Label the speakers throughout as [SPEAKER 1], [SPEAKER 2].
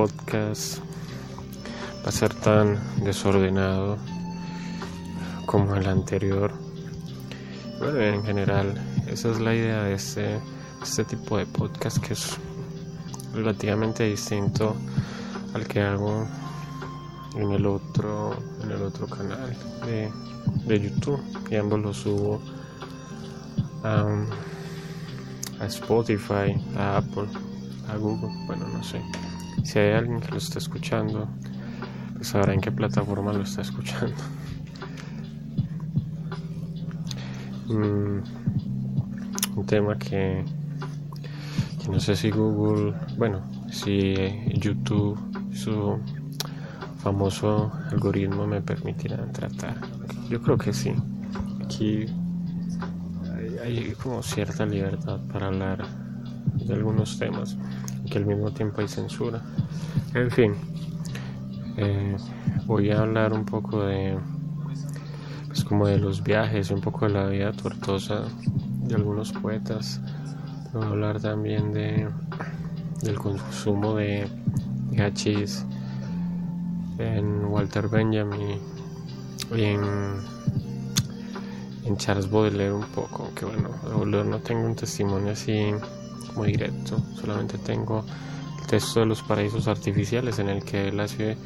[SPEAKER 1] podcast va a ser tan desordenado como el anterior. Bueno, en general, esa es la idea de este, este tipo de podcast que es relativamente distinto al que hago en el otro en el otro canal de, YouTube y ambos los subo a, a Spotify, a Apple, a Google, bueno no sé si hay alguien que lo está escuchando pues sabrá en qué plataforma lo está escuchando mm, un tema que, no sé si Google bueno si YouTube su famoso algoritmo me permitirá tratar. Yo creo que sí. Aquí hay, como cierta libertad para hablar de algunos temas, que al mismo tiempo hay censura. En fin, eh, voy a hablar un poco de, pues como de los viajes, un poco de la vida tortosa de algunos poetas. Voy a hablar también de del consumo de, de hachís en Walter Benjamin y en, Charles Baudelaire un poco, que bueno, no tengo un testimonio así muy directo, solamente tengo el texto de los paraísos artificiales en el que él hace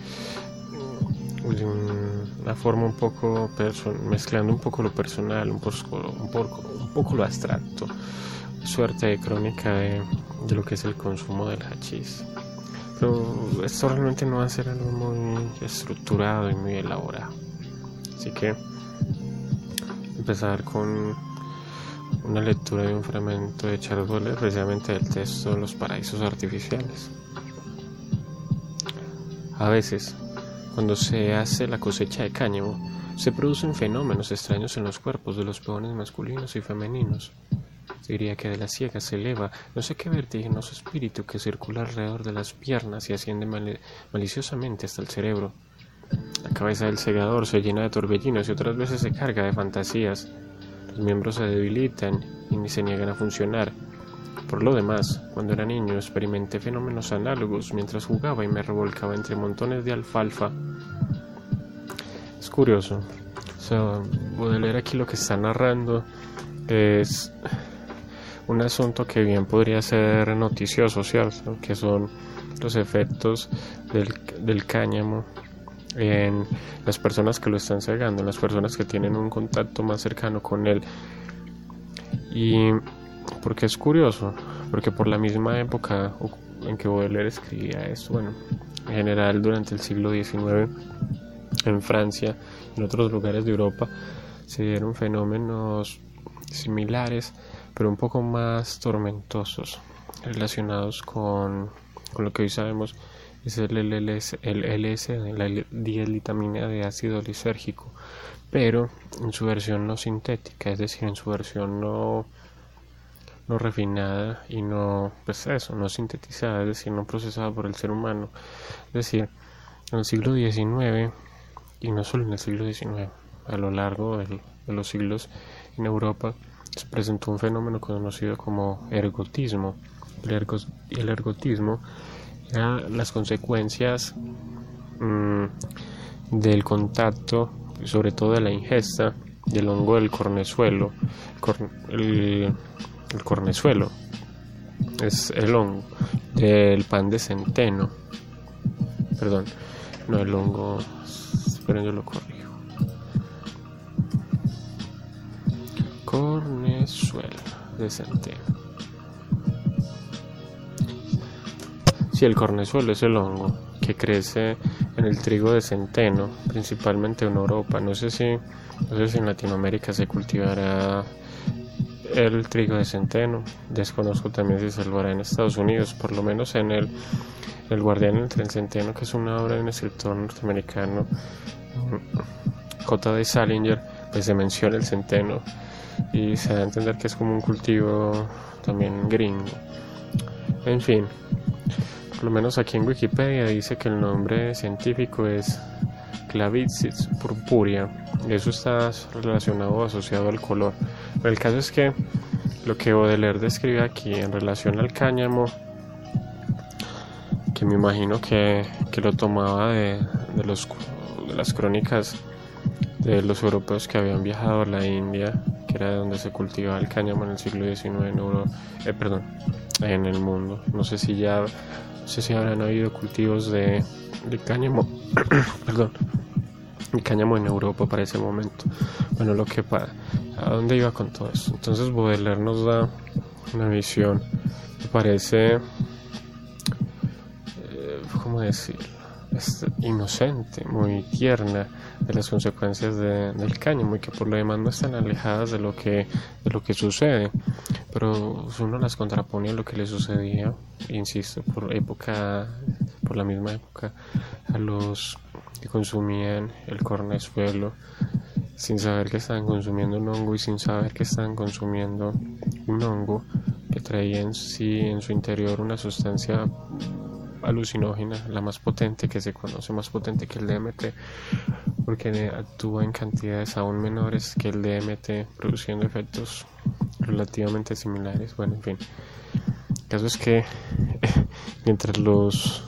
[SPEAKER 1] una forma un poco mezclando un poco lo personal, un poco, un poco, un poco lo abstracto, suerte de crónica de, de, lo que es el consumo del hachís. Pero esto realmente no va a ser algo muy estructurado y muy elaborado. Así que empezar con una lectura de un fragmento de Charles Baudelaire, precisamente del texto Los paraísos artificiales. A veces, cuando se hace la cosecha de cáñamo, se producen fenómenos extraños en los cuerpos de los peones masculinos y femeninos diría que de la ciega se eleva no sé qué vertiginoso espíritu que circula alrededor de las piernas y asciende maliciosamente hasta el cerebro. La cabeza del segador se llena de torbellinos y otras veces se carga de fantasías. Miembros se debilitan y se niegan a funcionar. Por lo demás, cuando era niño experimenté fenómenos análogos mientras jugaba y me revolcaba entre montones de alfalfa. Es curioso. O sea, leer aquí lo que está narrando es un asunto que bien podría ser noticioso, ¿cierto? Que son los efectos del, del cáñamo en las personas que lo están cegando, en las personas que tienen un contacto más cercano con él. Y porque es curioso, porque por la misma época en que Baudelaire escribía esto, bueno, en general durante el siglo XIX en Francia y en otros lugares de Europa se dieron fenómenos similares pero un poco más tormentosos, relacionados con, con lo que hoy sabemos es el, LS, el LSD, la dielitamina de ácido lisérgico, pero en su versión no sintética, es decir, en su versión no, no refinada y no, pues eso, no sintetizada, es decir, no procesada por el ser humano. Es decir, en el siglo XIX, y no solo en el siglo XIX, a lo largo de los siglos en Europa, se presentó un fenómeno conocido como ergotismo. El, ergotismo las consecuencias mm, del contacto, sobre todo de la ingesta del hongo del cornezuelo. el, cornezuelo es el hongo del pan de centeno. Perdón, no el hongo, esperen yo lo corrijo. Cornezuelo de centeno. Si el cornezuelo es el hongo que crece en el trigo de centeno, principalmente en Europa. No sé si, no sé si en Latinoamérica se cultivará el trigo de centeno. Desconozco también si se lo hará en Estados Unidos, por lo menos en el, el Guardián entre el Centeno, que es una obra de un escritor norteamericano, J. de Salinger, pues se menciona el centeno y se da a entender que es como un cultivo también gringo. En fin, lo menos aquí en Wikipedia dice que el nombre científico es Clavipsis purpurea eso está relacionado o asociado al color. El caso es que lo que Baudelaire describe aquí en relación al cáñamo que me imagino que, que lo tomaba de, de, los, de las crónicas de los europeos que habían viajado a la India, que era donde se cultivaba el cáñamo en el siglo XIX eh, en el mundo. No sé si ya, si habrán habido cultivos de, de cáñamo, perdón, de cáñamo en Europa para ese momento. Bueno, lo que para, ¿a dónde iba con todo eso? Entonces Baudelaire nos da una visión, me parece, eh, ¿cómo decirlo? Es inocente, muy tierna de las consecuencias de, del cáñamo y que por lo demás no están alejadas de lo que, de lo que sucede. Pero uno las contrapone a lo que le sucedía, insisto, por época, por la misma época, a los que consumían el cornezuelo sin saber que estaban consumiendo un hongo y sin saber que estaban consumiendo un hongo que traía en sí en su interior una sustancia alucinógena, la más potente que se conoce, más potente que el DMT, porque actúa en cantidades aún menores que el DMT, produciendo efectos relativamente similares. Bueno, en fin, el caso es que mientras los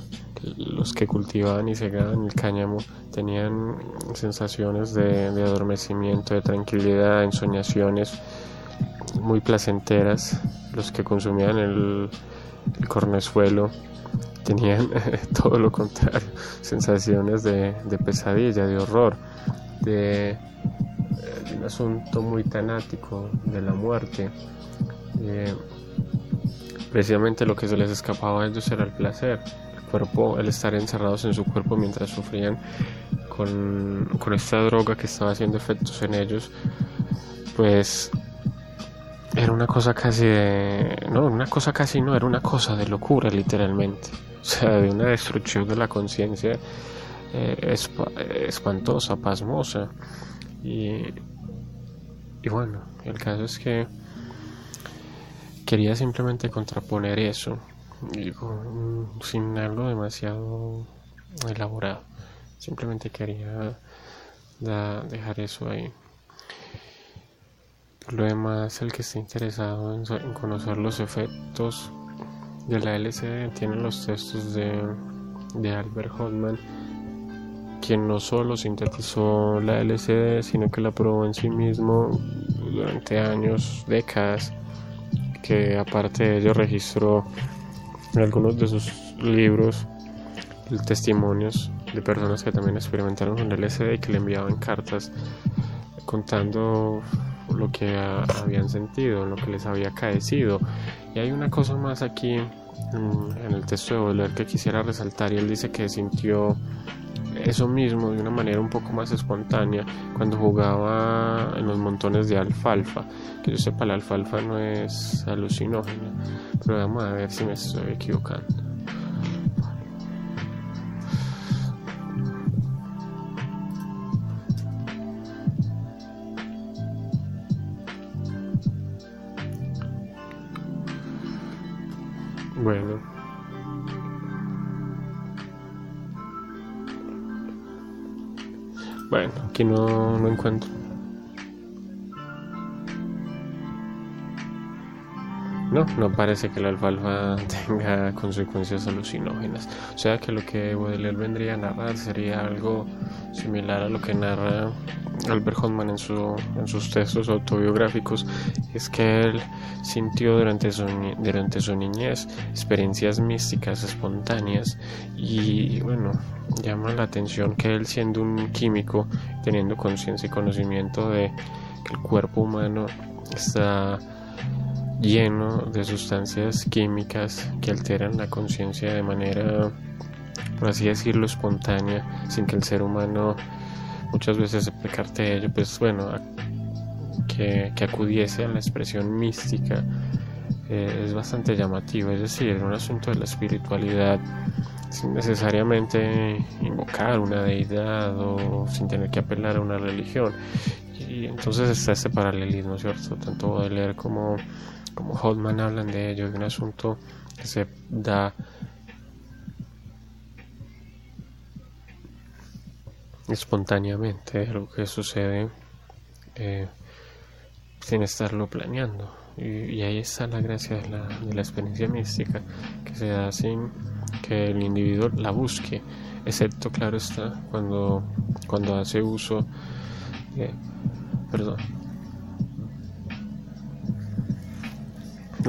[SPEAKER 1] los que cultivaban y segaban el cáñamo tenían sensaciones de, adormecimiento, de tranquilidad, ensoñaciones muy placenteras. Los que consumían el, el cornezuelo tenían todo lo contrario, sensaciones de, pesadilla, de horror, de, de, un asunto muy tanático, de la muerte. precisamente lo que se les escapaba a ellos era el placer, el cuerpo, el estar encerrados en su cuerpo mientras sufrían con, con esta droga que estaba haciendo efectos en ellos, pues era una cosa casi de... una cosa casi no, era una cosa de locura literalmente. O sea, de una destrucción de la conciencia eh, espantosa, pasmosa. Y, y bueno, el caso es que quería simplemente contraponer eso, digo, sin algo demasiado elaborado. Simplemente quería dejar eso ahí. Lo demás, el que esté interesado en, conocer los efectos de la LCD tiene los textos de, de Albert Hoffman, quien no solo sintetizó la LCD, sino que la probó en sí mismo durante años, décadas, que aparte de ello registró en algunos de sus libros testimonios de personas que también experimentaron con el LSD y que le enviaban cartas contando lo que habían sentido, lo que les había caecido. Y hay una cosa más aquí en, el texto de Baudelaire que quisiera resaltar y él dice que sintió eso mismo de una manera un poco más espontánea cuando jugaba en los montones de alfalfa. Que yo sepa, la alfalfa no es alucinógena, pero vamos a ver si me estoy equivocando. Bueno. Bueno, aquí no, no encuentro. No, no parece que la alfalfa tenga consecuencias alucinógenas. O sea que lo que Baudelaire vendría a narrar sería algo similar a lo que narra Albert Hoffman en, su, sus textos autobiográficos. Es que él sintió durante su, durante su niñez experiencias místicas espontáneas y bueno, llama la atención que él siendo un químico, teniendo conciencia y conocimiento de que el cuerpo humano está lleno de sustancias químicas que alteran la conciencia de manera, por así decirlo, espontánea, sin que el ser humano muchas veces se precarte de ello, pues bueno, que, que acudiese a la expresión mística eh, es bastante llamativo, es decir, un asunto de la espiritualidad sin necesariamente invocar una deidad o sin tener que apelar a una religión. Y entonces está este paralelismo, ¿cierto? Tanto de leer como como Hoffman hablan de ello, de un asunto que se da espontáneamente, algo que sucede eh, sin estarlo planeando. Y, ahí está la gracia de la, de la, experiencia mística, que se da sin que el individuo la busque, excepto, claro está, cuando, cuando hace uso, de, perdón,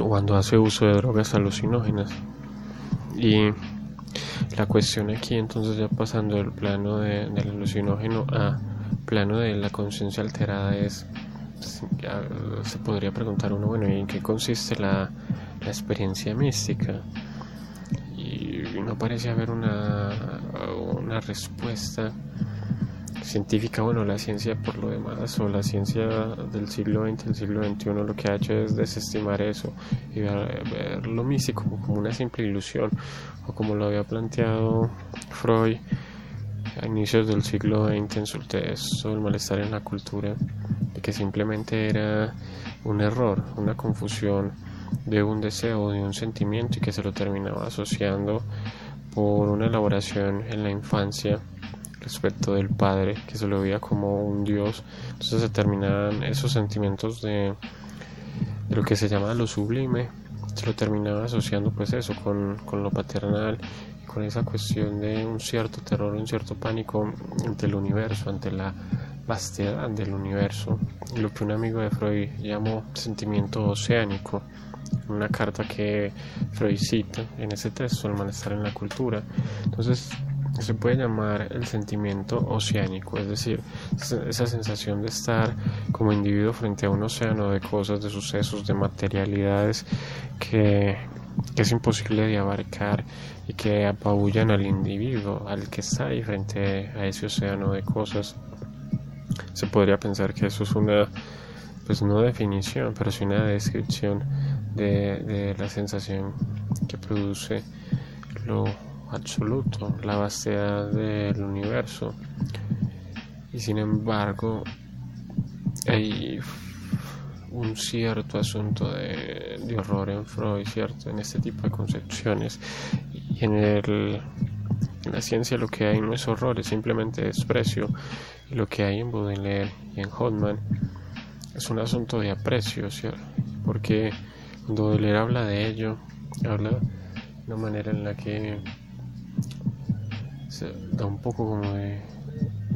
[SPEAKER 1] cuando hace uso de drogas alucinógenas. Y la cuestión aquí, entonces, ya pasando del plano de, del alucinógeno a plano de la conciencia alterada, es. se podría preguntar uno, bueno, ¿y en qué consiste la, la experiencia mística? Y no parece haber una, una respuesta científica, bueno, la ciencia por lo demás, o la ciencia del siglo XX, el siglo XXI, lo que ha hecho es desestimar eso y ver, lo místico como, una simple ilusión, o como lo había planteado Freud a inicios del siglo XX en su texto El malestar en la cultura, de que simplemente era un error, una confusión de un deseo, de un sentimiento y que se lo terminaba asociando por una elaboración en la infancia respecto del Padre, que se lo veía como un Dios. Entonces se terminaban esos sentimientos de, lo que se llama lo sublime, se lo terminaba asociando pues eso con, con lo paternal, con esa cuestión de un cierto terror, un cierto pánico ante el universo, ante la vastedad del universo, lo que un amigo de Freud llamó sentimiento oceánico, una carta que Freud cita en ese texto, El malestar en la cultura. Entonces, se puede llamar el sentimiento oceánico, es decir, esa sensación de estar como individuo frente a un océano de cosas, de sucesos, de materialidades que, es imposible de abarcar y que apabullan al individuo, al que está ahí frente a ese océano de cosas. Se podría pensar que eso es una, pues no definición, pero sí una descripción de, de la sensación que produce lo absoluto, la vastedad del universo. Y sin embargo, hay un cierto asunto de, horror en Freud, ¿cierto? En este tipo de concepciones. Y en, el, la ciencia lo que hay no es horror, es simplemente desprecio. Y lo que hay en Baudelaire y en Hotman es un asunto de aprecio, ¿cierto? Porque Baudelaire habla de ello, habla de una manera en la que da un poco como de,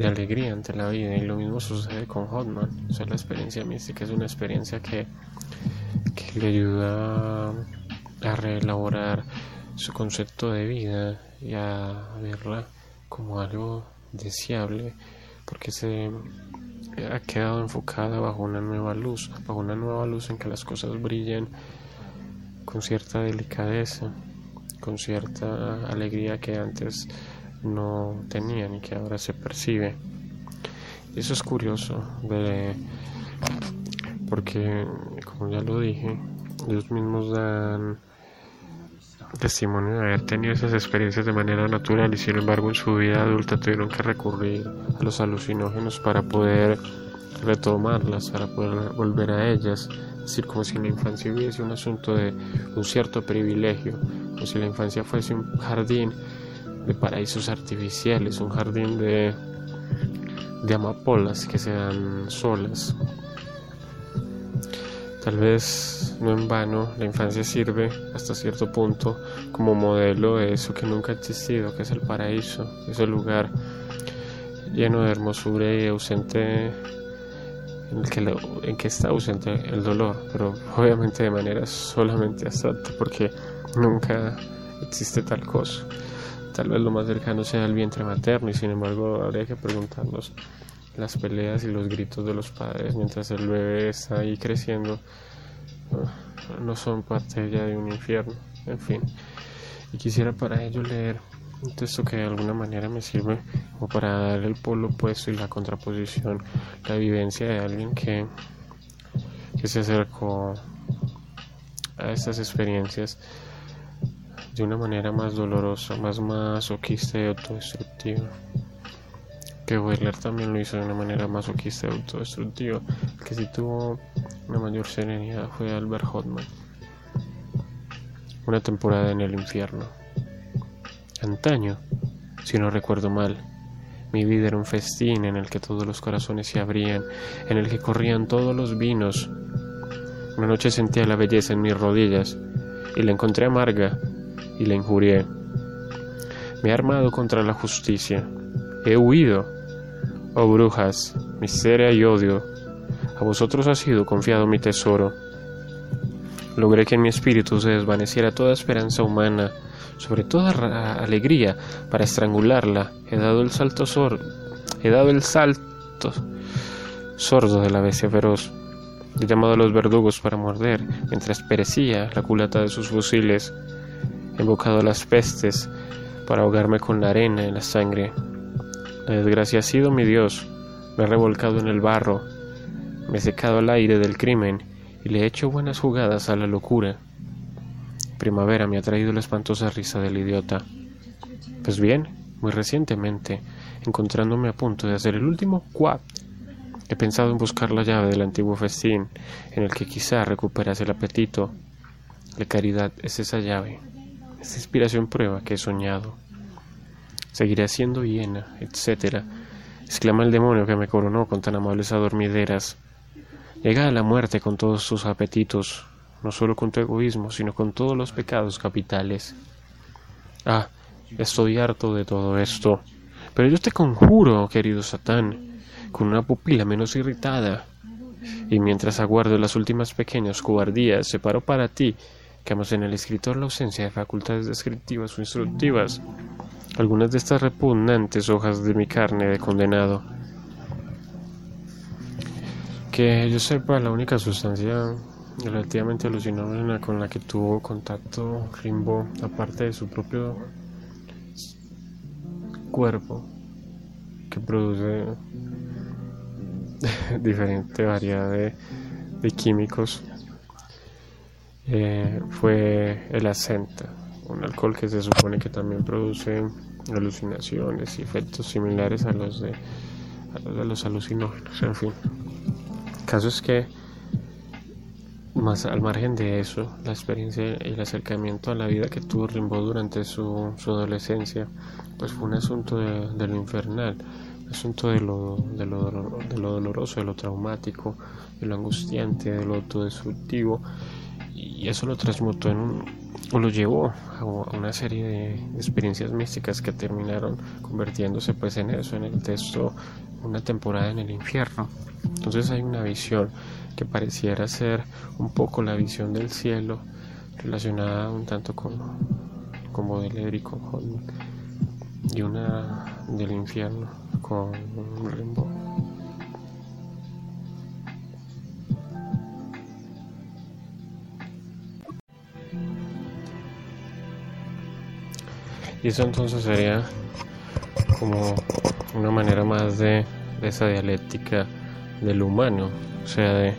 [SPEAKER 1] alegría ante la vida y lo mismo sucede con Hotman. O sea, la experiencia mística es una experiencia que, que le ayuda a reelaborar su concepto de vida y a verla como algo deseable porque se ha quedado enfocada bajo una nueva luz, bajo una nueva luz en que las cosas brillen con cierta delicadeza, con cierta alegría que antes no tenían y que ahora se percibe. Eso es curioso porque, como ya lo dije, ellos mismos dan testimonio de haber tenido esas experiencias de manera natural y sin embargo en su vida adulta tuvieron que recurrir a los alucinógenos para poder retomarlas, para poder volver a ellas. Es decir, como si la infancia hubiese un asunto de un cierto privilegio, como si la infancia fuese un jardín de paraísos artificiales, un jardín de, de amapolas que se dan solas. Tal vez no en vano la infancia sirve hasta cierto punto como modelo de eso que nunca ha existido, que es el paraíso, ese lugar lleno de hermosura y ausente en el que, en que está ausente el dolor, pero obviamente de manera solamente abstracta porque nunca existe tal cosa. Tal vez lo más cercano sea el vientre materno y sin embargo habría que preguntarnos las peleas y los gritos de los padres mientras el bebé está ahí creciendo ah, no son parte ya de un infierno, en fin. Y quisiera para ello leer un texto que de alguna manera me sirve como para dar el polo opuesto y la contraposición, la vivencia de alguien que, que se acercó a estas experiencias de una manera más dolorosa, más masoquista y autodestructiva. Que Weller también lo hizo de una manera masoquista y autodestructiva. Que sí tuvo una mayor serenidad fue Albert Hotman. Una temporada en el infierno. Antaño, si no recuerdo mal, mi vida era un festín en el que todos los corazones se abrían, en el que corrían todos los vinos. Una noche sentía la belleza en mis rodillas y la encontré amarga y la injurié. Me he armado contra la justicia. He huido. Oh brujas, miseria y odio. A vosotros ha sido confiado mi tesoro. Logré que en mi espíritu se desvaneciera toda esperanza humana, sobre toda alegría, para estrangularla. He dado el salto sordo. He dado el salto sordo de la bestia feroz. He llamado a los verdugos para morder, mientras perecía la culata de sus fusiles. He las pestes para ahogarme con la arena y la sangre. La desgracia ha sido mi Dios. Me he revolcado en el barro. Me he secado al aire del crimen y le he hecho buenas jugadas a la locura. Primavera me ha traído la espantosa risa del idiota. Pues bien, muy recientemente, encontrándome a punto de hacer el último quap He pensado en buscar la llave del antiguo festín, en el que quizá recuperase el apetito. La caridad es esa llave, esa inspiración prueba que he soñado. Seguiré siendo hiena, etc. exclama el demonio que me coronó con tan amables adormideras. Llega a la muerte con todos sus apetitos, no solo con tu egoísmo, sino con todos los pecados capitales. Ah, estoy harto de todo esto. Pero yo te conjuro, querido Satán, con una pupila menos irritada. Y mientras aguardo las últimas pequeñas cobardías, separo para ti, en el escritor la ausencia de facultades descriptivas o instructivas, algunas de estas repugnantes hojas de mi carne de condenado. Que yo sepa, la única sustancia relativamente alucinógena con la que tuvo contacto Rimbaud, aparte de su propio cuerpo, que produce diferente variedad de, químicos eh, fue el acento, un alcohol que se supone que también produce alucinaciones y efectos similares a los de, los, alucinógenos, en fin. El caso es que más al margen de eso, la experiencia y el acercamiento a la vida que tuvo Rimbaud durante su, adolescencia, pues fue un asunto de lo infernal asunto de lo, de lo, de lo doloroso, de lo traumático, de lo angustiante, de lo autodestructivo, y eso lo transmutó en un, o lo llevó a una serie de experiencias místicas que terminaron convirtiéndose pues en eso, en el texto Una temporada en el infierno. Entonces hay una visión que pareciera ser un poco la visión del cielo relacionada un tanto con, con Baudelaire y con y una del infierno con Rimbaud. Y eso entonces sería como una manera más de, esa dialéctica del humano, o sea, de,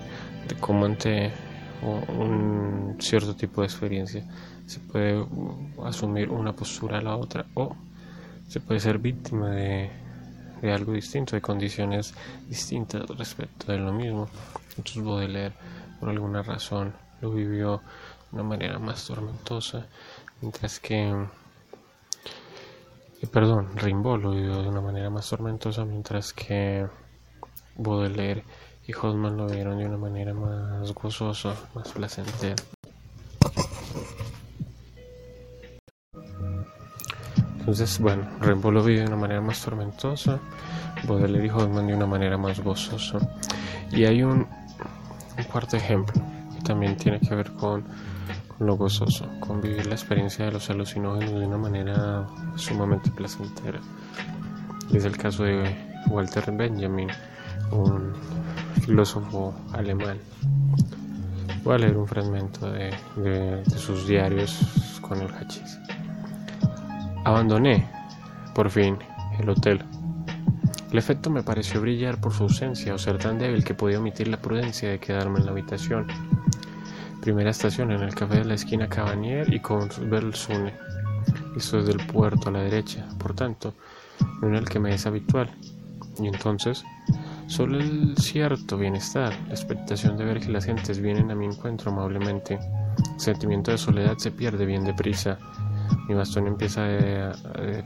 [SPEAKER 1] de cómo ante un cierto tipo de experiencia se puede asumir una postura a la otra o se puede ser víctima de, algo distinto, de condiciones distintas respecto de lo mismo. Entonces Baudelaire, por alguna razón, lo vivió de una manera más tormentosa, mientras que, perdón, Rimbaud lo vivió de una manera más tormentosa, mientras que Baudelaire y Hoffman lo vieron de una manera más gozosa, más placentera. Entonces, bueno, Rimbaud lo vive de una manera más tormentosa, Baudelaire y Hoffman de una manera más gozosa. Y hay un, cuarto ejemplo que también tiene que ver con, lo gozoso, con vivir la experiencia de los alucinógenos de una manera sumamente placentera. es el caso de Walter Benjamin, un filósofo alemán. Voy a leer un fragmento de, de sus diarios con el hachís. Abandoné, por fin, el hotel. El efecto me pareció brillar por su ausencia o ser tan débil que podía omitir la prudencia de quedarme en la habitación. Primera estación en el café de la esquina Cabanier y con Belsune. Esto es del puerto a la derecha, por tanto, en el que me es habitual. Y entonces, solo el cierto bienestar, la expectación de ver que las gentes vienen a mi encuentro amablemente. El sentimiento de soledad se pierde bien deprisa mi bastón empieza a,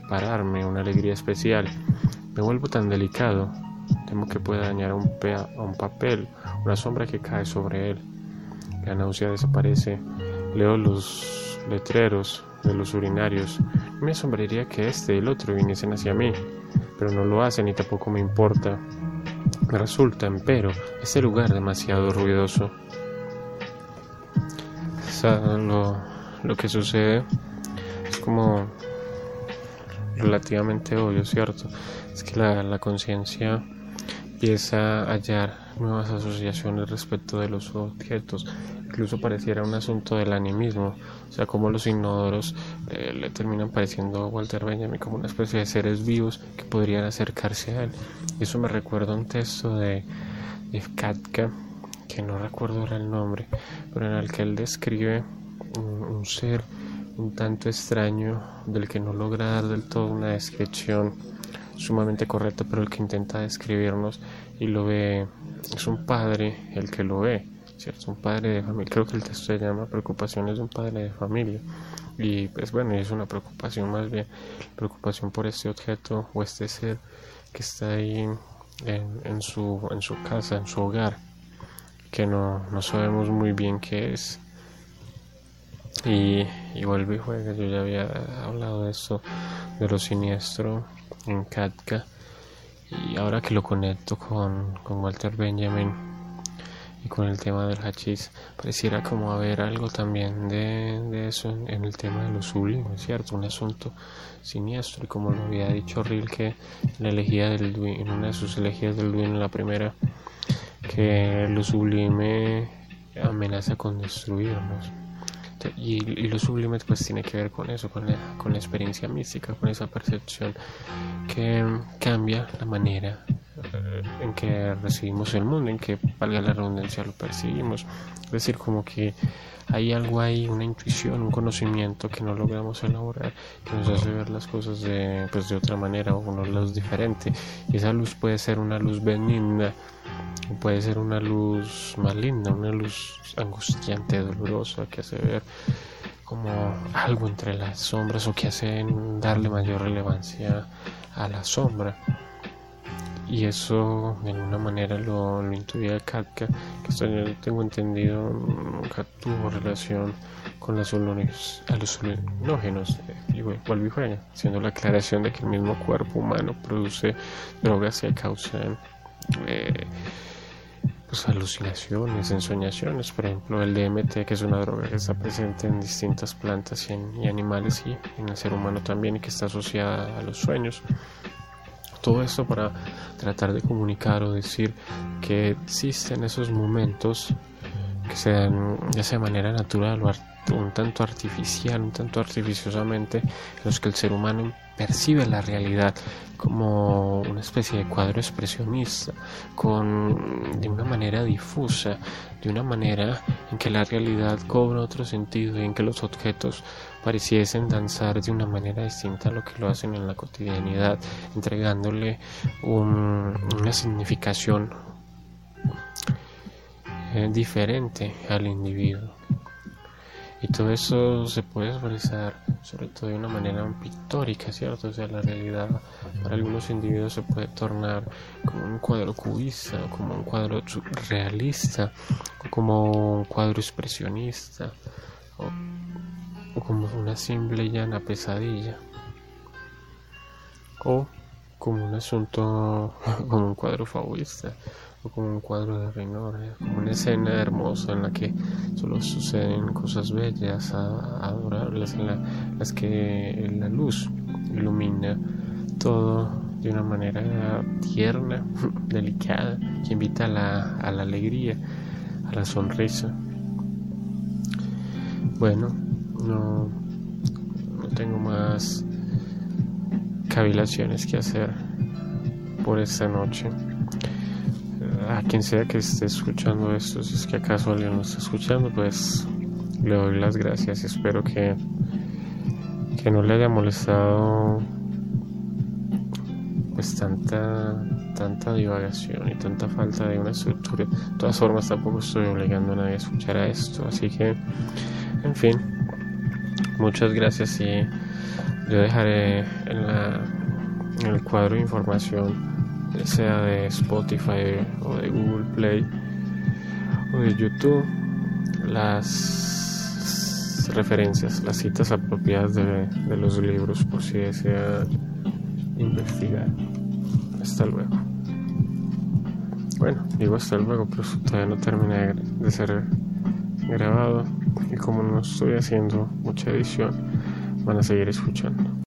[SPEAKER 1] pararme una alegría especial. Me vuelvo tan delicado. Temo que pueda dañar un, a un papel, una sombra que cae sobre él. La náusea desaparece. Leo los letreros de los urinarios. Me asombraría que este y el otro viniesen hacia mí, pero no lo hacen y tampoco me importa. Me resulta, empero, este lugar demasiado ruidoso. lo, lo que sucede es como relativamente obvio, ¿cierto? Es que la conciencia empieza a hallar nuevas asociaciones respecto de los objetos. Incluso pareciera un asunto del animismo, o sea, como los inodoros eh, le terminan pareciendo a Walter Benjamin como una especie de seres vivos que podrían acercarse a él. Eso me recuerda un texto de, de Katka, que no recuerdo ahora el nombre, pero en el que él describe un ser un tanto extraño del que no logra dar del todo una descripción sumamente correcta, pero el que intenta describirnos y lo ve, es un padre el que lo ve, ¿cierto? Un padre de familia, creo que el texto se llama Preocupaciones de un padre de familia. Y pues bueno, es una preocupación más bien, preocupación por este objeto o este ser que está ahí en, en, su, en su casa, en su hogar, que no, no sabemos muy bien qué es. Y, y vuelve y juega, yo ya había hablado de eso, de lo siniestro en Katka y ahora que lo conecto con, con Walter Benjamin y con el tema del hachís, pareciera como haber algo también de, de eso en, el tema de lo sublime, ¿cierto? Un asunto siniestro y como lo había dicho Rilke en la elegía del en una de sus elegías del Duin, la primera, que lo sublime amenaza con destruirnos. Y, lo sublime pues tiene que ver con eso, con la, con la experiencia mística, con esa percepción que cambia la manera eh, en que recibimos el mundo, en que, valga la redundancia, lo percibimos. Es decir, como que hay algo ahí, una intuición, un conocimiento que no logramos elaborar, que nos hace ver las cosas de, pues, de otra manera o una luz diferente. Y esa luz puede ser una luz benigna, puede ser una luz maligna, una luz angustiante, dolorosa, que hace ver como algo entre las sombras o que hace darle mayor relevancia a la sombra. Y eso de alguna manera lo, lo intuía Katka, que esto yo tengo entendido nunca tuvo relación con los alucinógenos, igual juega, haciendo la aclaración de que el mismo cuerpo humano produce drogas que causan eh, pues, alucinaciones, ensoñaciones, por ejemplo el DMT, que es una droga que está presente en distintas plantas y, en, animales y en el ser humano también y que está asociada a los sueños. Todo esto para tratar de comunicar o decir que existen esos momentos que se dan ya de manera natural o un tanto artificial, un tanto artificiosamente, en los que el ser humano percibe la realidad como una especie de cuadro expresionista, con, de una manera difusa, de una manera en que la realidad cobra otro sentido y en que los objetos pareciesen danzar de una manera distinta a lo que lo hacen en la cotidianidad, entregándole una significación eh, diferente al individuo. Y todo eso se puede expresar sobre todo de una manera pictórica, ¿cierto? O sea, la realidad para algunos individuos se puede tornar como un cuadro cubista, como un cuadro realista, o como un cuadro expresionista, o, como una simple y llana pesadilla, o como un asunto, como un cuadro fabulista como un cuadro de Reynor, como una escena hermosa en la que solo suceden cosas bellas, adorables, en las que la luz ilumina todo de una manera tierna, delicada, que invita a la, a la alegría, a la sonrisa. Bueno, no, no tengo más cavilaciones que hacer por esta noche a quien sea que esté escuchando esto, si es que acaso alguien lo está escuchando, pues le doy las gracias espero que, que no le haya molestado pues tanta tanta divagación y tanta falta de una estructura. De todas formas tampoco estoy obligando a nadie a escuchar a esto, así que en fin, muchas gracias y yo dejaré en, la, en el cuadro de información sea de Spotify o de Google Play o de YouTube, las referencias, las citas apropiadas de, de los libros por si desea investigar. Hasta luego. Bueno, digo hasta luego, pero todavía no termina de ser grabado y como no estoy haciendo mucha edición, van a seguir escuchando.